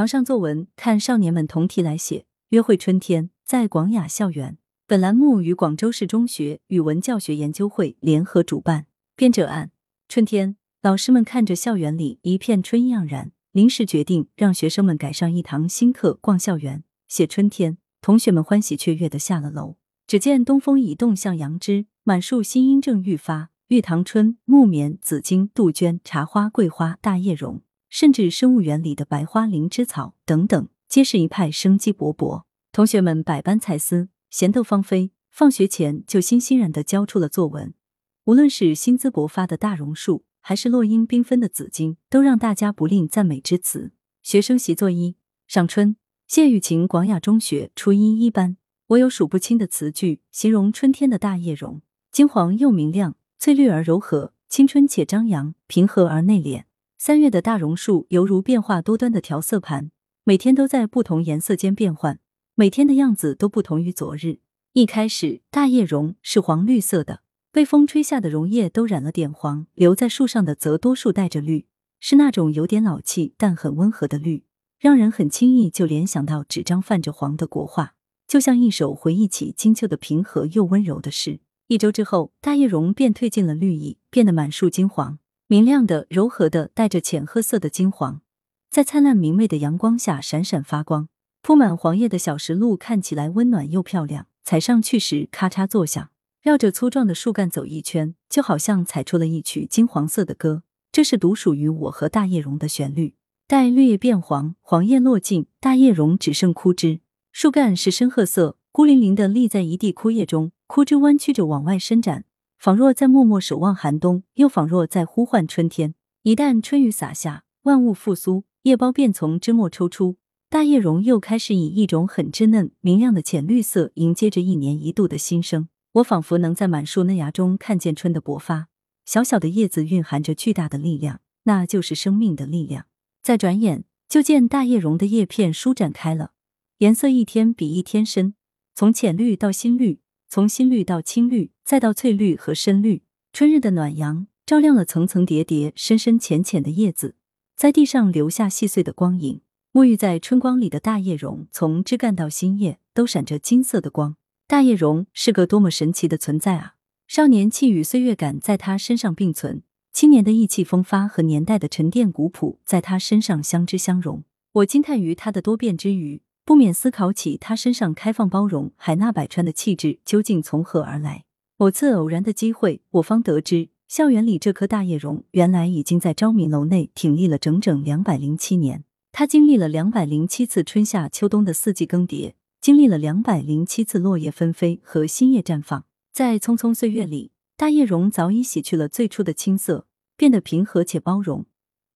堂上作文，看少年们同题来写。约会春天，在广雅校园。本栏目与广州市中学语文教学研究会联合主办。编者按：春天，老师们看着校园里一片春意盎然，临时决定让学生们改上一堂新课，逛校园，写春天。同学们欢喜雀跃的下了楼。只见东风已动向杨枝，满树新阴正愈发。玉堂春、木棉、紫荆、杜鹃、茶花、桂花、大叶榕，甚至生物园里的白花灵芝草等等，皆是一派生机勃勃。同学们百般才思，闲逗芳菲，放学前就欣欣然的交出了作文。无论是新姿勃发的大榕树，还是落英缤纷的紫荆，都让大家不吝赞美之词。学生习作一：赏春。谢雨晴，广雅中学初一一班。我有数不清的词句，形容春天的大叶榕，金黄又明亮。翠绿而柔和，青春且张扬，平和而内敛。三月的大榕树犹如变化多端的调色盘，每天都在不同颜色间变换，每天的样子都不同于昨日。一开始，大叶榕是黄绿色的，被风吹下的榕叶都染了点黄，留在树上的则多数带着绿，是那种有点老气但很温和的绿，让人很轻易就联想到纸张泛着黄的国画，就像一首回忆起金秋的平和又温柔的诗。一周之后，大叶榕便褪尽了绿意，变得满树金黄，明亮的、柔和的，带着浅褐色的金黄，在灿烂明媚的阳光下闪闪发光。铺满黄叶的小石路看起来温暖又漂亮，踩上去时咔嚓作响。绕着粗壮的树干走一圈，就好像踩出了一曲金黄色的歌。这是独属于我和大叶榕的旋律。待绿叶变黄，黄叶落尽，大叶榕只剩枯枝，树干是深褐色，孤零零的立在一地枯叶中。枯枝弯曲着往外伸展，仿若在默默守望寒冬，又仿若在呼唤春天。一旦春雨洒下，万物复苏，叶苞便从枝末抽出，大叶榕又开始以一种很稚嫩、明亮的浅绿色迎接着一年一度的新生。我仿佛能在满树嫩芽中看见春的勃发。小小的叶子蕴含着巨大的力量，那就是生命的力量。再转眼，就见大叶榕的叶片舒展开了，颜色一天比一天深，从浅绿到新绿。从新绿到青绿，再到翠绿和深绿，春日的暖阳照亮了层层叠叠、深深浅浅的叶子，在地上留下细碎的光影。沐浴在春光里的大叶榕，从枝干到新叶都闪着金色的光。大叶榕是个多么神奇的存在啊！少年气与岁月感在它身上并存，青年的意气风发和年代的沉淀古朴在它身上相知相融。我惊叹于它的多变之余。不免思考起他身上开放包容、海纳百川的气质究竟从何而来。某次偶然的机会，我方得知，校园里这棵大叶榕原来已经在昭明楼内挺立了整整两百零七年。它经历了两百零七次春夏秋冬的四季更迭，经历了两百零七次落叶纷飞和新叶绽放。在匆匆岁月里，大叶榕早已洗去了最初的青涩，变得平和且包容，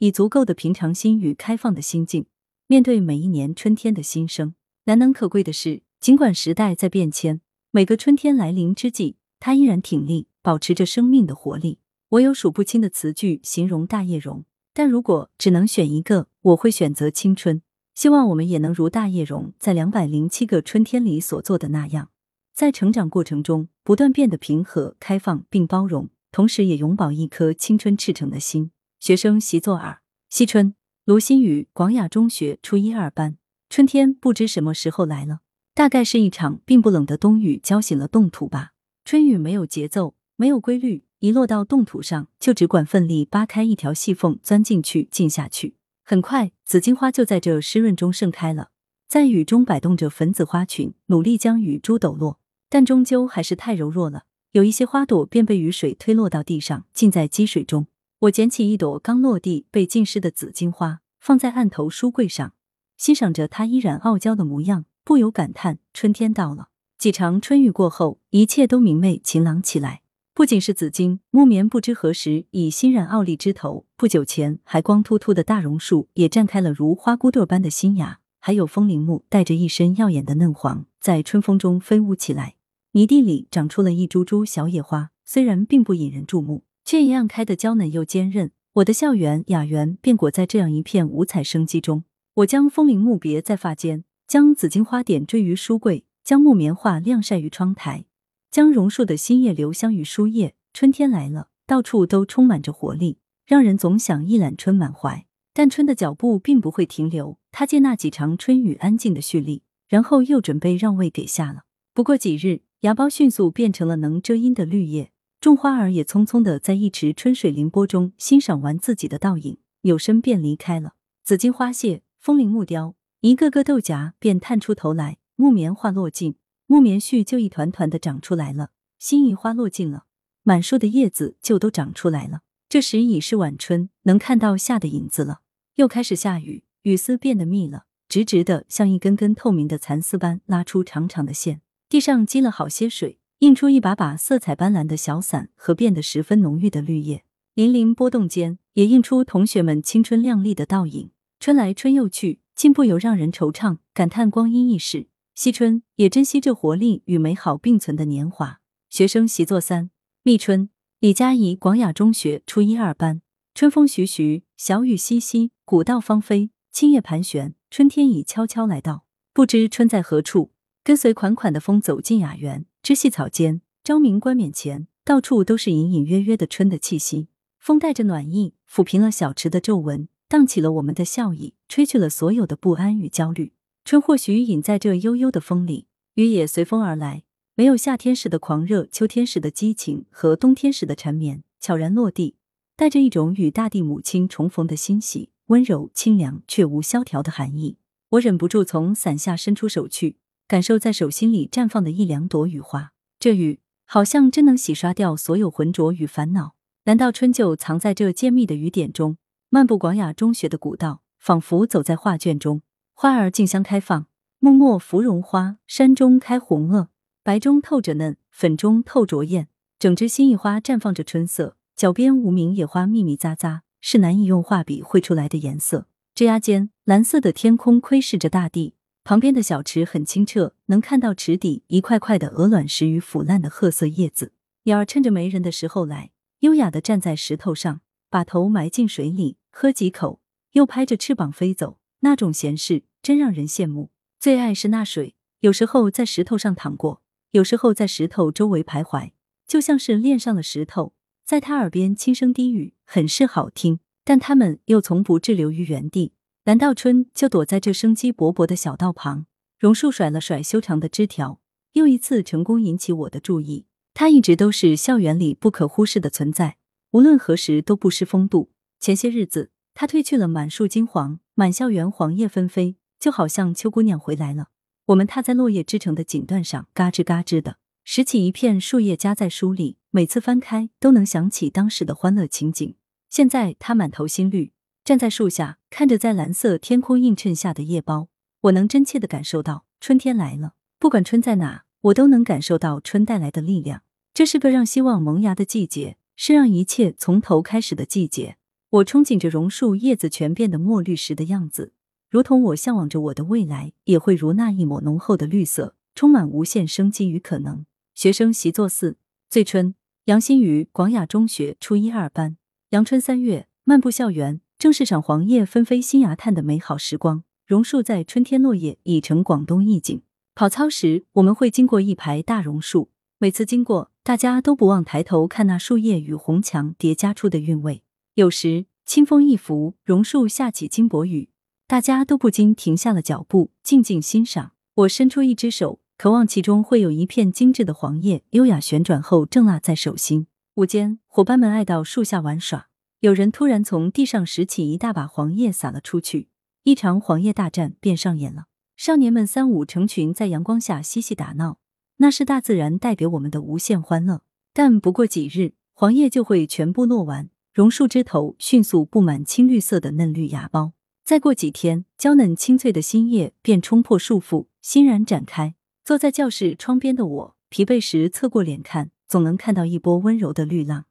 以足够的平常心与开放的心境。面对每一年春天的新生，难能可贵的是，尽管时代在变迁，每个春天来临之际，它依然挺立，保持着生命的活力。我有数不清的词句形容大叶榕，但如果只能选一个，我会选择青春。希望我们也能如大叶榕在两百零七个春天里所做的那样，在成长过程中不断变得平和、开放并包容，同时也永葆一颗青春赤诚的心。学生习作二：惜春。卢新宇，广雅中学初一二班。春天不知什么时候来了，大概是一场并不冷的冬雨浇醒了冻土吧。春雨没有节奏，没有规律，一落到冻土上，就只管奋力扒开一条细缝，钻进去，进下去。很快，紫荆花就在这湿润中盛开了，在雨中摆动着粉紫花裙，努力将雨珠抖落，但终究还是太柔弱了，有一些花朵便被雨水推落到地上，浸在积水中。我捡起一朵刚落地被浸湿的紫荆花，放在案头书柜上，欣赏着它依然傲娇的模样，不由感叹：春天到了。几场春雨过后，一切都明媚晴朗起来。不仅是紫荆、木棉，不知何时已欣然傲立枝头；不久前还光秃秃的大榕树，也绽开了如花骨朵般的新芽。还有风铃木，带着一身耀眼的嫩黄，在春风中飞舞起来。泥地里长出了一株株小野花，虽然并不引人注目。却一样开得娇嫩又坚韧。我的校园雅园便裹在这样一片五彩生机中。我将风铃木别在发间，将紫荆花点缀于书柜，将木棉花晾晒于窗台，将榕树的新叶留香于书页。春天来了，到处都充满着活力，让人总想一览春满怀。但春的脚步并不会停留，他借那几场春雨安静的蓄力，然后又准备让位给夏了。不过几日，芽苞迅速变成了能遮阴的绿叶，种花儿也匆匆的在一池春水凌波中欣赏完自己的倒影，扭身便离开了。紫荆花谢，风铃木雕，一个个豆荚便探出头来。木棉花落尽，木棉絮就一团团的长出来了。新宜花落尽了，满树的叶子就都长出来了。这时已是晚春，能看到夏的影子了。又开始下雨，雨丝变得密了，直直的，像一根根透明的蚕丝般拉出长长的线。地上积了好些水，映出一把把色彩斑斓的小伞和变得十分浓郁的绿叶。粼粼波动间，也映出同学们青春靓丽的倒影。春来春又去，竟不由让人惆怅，感叹光阴易逝。惜春，也珍惜这活力与美好并存的年华。学生习作三：觅春。李佳怡广雅中学初一二班。春风徐徐，小雨淅淅，古道芳菲，青叶盘旋，春天已悄悄来到。不知春在何处？跟随款款的风走进雅园，知细草间，昭明冠冕前，到处都是隐隐约约的春的气息。风带着暖意，抚平了小池的皱纹，荡起了我们的笑意，吹去了所有的不安与焦虑。春或许隐在这悠悠的风里，雨也随风而来，没有夏天时的狂热，秋天时的激情和冬天时的缠绵，悄然落地，带着一种与大地母亲重逢的欣喜，温柔清凉却无萧条的寒意。我忍不住从伞下伸出手去。感受在手心里绽放的一两朵雨花，这雨好像真能洗刷掉所有浑浊与烦恼。难道春就藏在这渐密的雨点中？漫步广雅中学的古道，仿佛走在画卷中。花儿竞相开放，木末芙蓉花，山中开红萼，白中透着嫩，粉中透着艳。整枝新意花绽放着春色，脚边无名野花密密匝匝，是难以用画笔绘出来的颜色。枝桠间，蓝色的天空窥视着大地。旁边的小池很清澈，能看到池底一块块的鹅卵石与腐烂的褐色叶子。鸟儿趁着没人的时候来，优雅的站在石头上，把头埋进水里，喝几口，又拍着翅膀飞走。那种闲适真让人羡慕。最爱是那水，有时候在石头上淌过，有时候在石头周围徘徊，就像是恋上了石头，在他耳边轻声低语，很是好听。但他们又从不滞留于原地。难道春就躲在这生机勃勃的小道旁？榕树甩了甩修长的枝条，又一次成功引起我的注意。它一直都是校园里不可忽视的存在，无论何时都不失风度。前些日子，它褪去了满树金黄，满校园黄叶纷飞，就好像秋姑娘回来了。我们踏在落叶织成的锦缎上，嘎吱嘎吱的拾起一片树叶夹在书里，每次翻开都能想起当时的欢乐情景。现在它满头新绿。站在树下，看着在蓝色天空映衬下的叶苞，我能真切的感受到春天来了。不管春在哪，我都能感受到春带来的力量。这是个让希望萌芽的季节，是让一切从头开始的季节。我憧憬着榕树叶子全变得墨绿时的样子，如同我向往着我的未来也会如那一抹浓厚的绿色，充满无限生机与可能。学生习作四，醉春。杨新宇，广雅中学初一二班。阳春三月，漫步校园。正是赏黄叶纷飞、新芽探的美好时光。榕树在春天落叶，已成广东意境。跑操时，我们会经过一排大榕树，每次经过，大家都不忘抬头看那树叶与红墙叠加出的韵味。有时清风一拂，榕树下起金箔雨，大家都不禁停下了脚步，静静欣赏。我伸出一只手，渴望其中会有一片精致的黄叶，优雅旋转后正落在手心。午间，伙伴们爱到树下玩耍。有人突然从地上拾起一大把黄叶撒了出去，一场黄叶大战便上演了。少年们三五成群在阳光下嬉戏打闹，那是大自然带给我们的无限欢乐。但不过几日，黄叶就会全部落完，榕树枝头迅速布满青绿色的嫩绿芽苞。再过几天，娇嫩清脆的新叶便冲破束缚，欣然展开。坐在教室窗边的我，疲惫时侧过脸看，总能看到一波温柔的绿浪。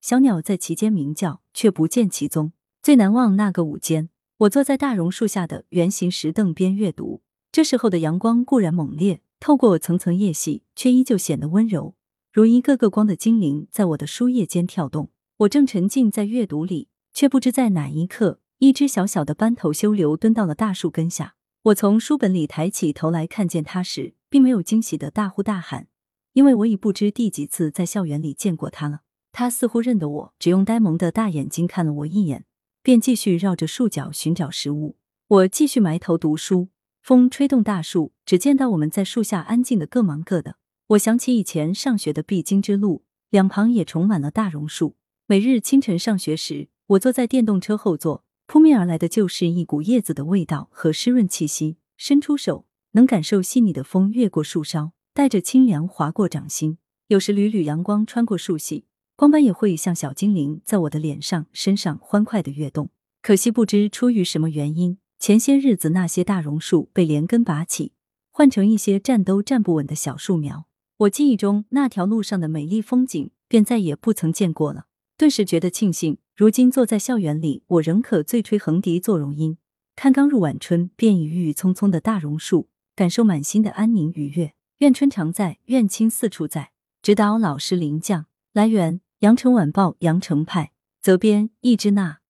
小鸟在其间鸣叫，却不见其踪。最难忘那个午间，我坐在大榕树下的圆形石凳边阅读。这时候的阳光固然猛烈，透过层层叶隙，却依旧显得温柔，如一个个光的精灵在我的书页间跳动。我正沉浸在阅读里，却不知在哪一刻，一只小小的斑头修流蹲到了大树根下。我从书本里抬起头来看见它时，并没有惊喜的大呼大喊，因为我已不知第几次在校园里见过它了。他似乎认得我，只用呆萌的大眼睛看了我一眼，便。继续绕着树角寻找食物。我继续埋头读书，风吹动大树，只见到我们在树下安静的各忙各的。我想起以前上学的必经之路，两旁也充满了大榕树。每日清晨上学时，我坐在电动车后座，扑面而来的就是一股叶子的味道和湿润气息。伸出手，能感受细腻的风越过树梢，带着清凉划过掌心。有时缕缕阳光穿过树隙，光斑也会像小精灵，在我的脸上、身上欢快的跃动。可惜不知出于什么原因，前些日子那些大榕树被连根拔起，换成一些站都站不稳的小树苗。我记忆中那条路上的美丽风景，便再也不曾见过了。顿时觉得庆幸，如今坐在校园里，我仍可醉吹横笛作榕音，看刚入晚春便已郁郁葱葱的大榕树，感受满心的安宁愉悦。愿春常在，愿青四处在。指导老师林将。来源：羊城晚报羊城派。责编：易之娜。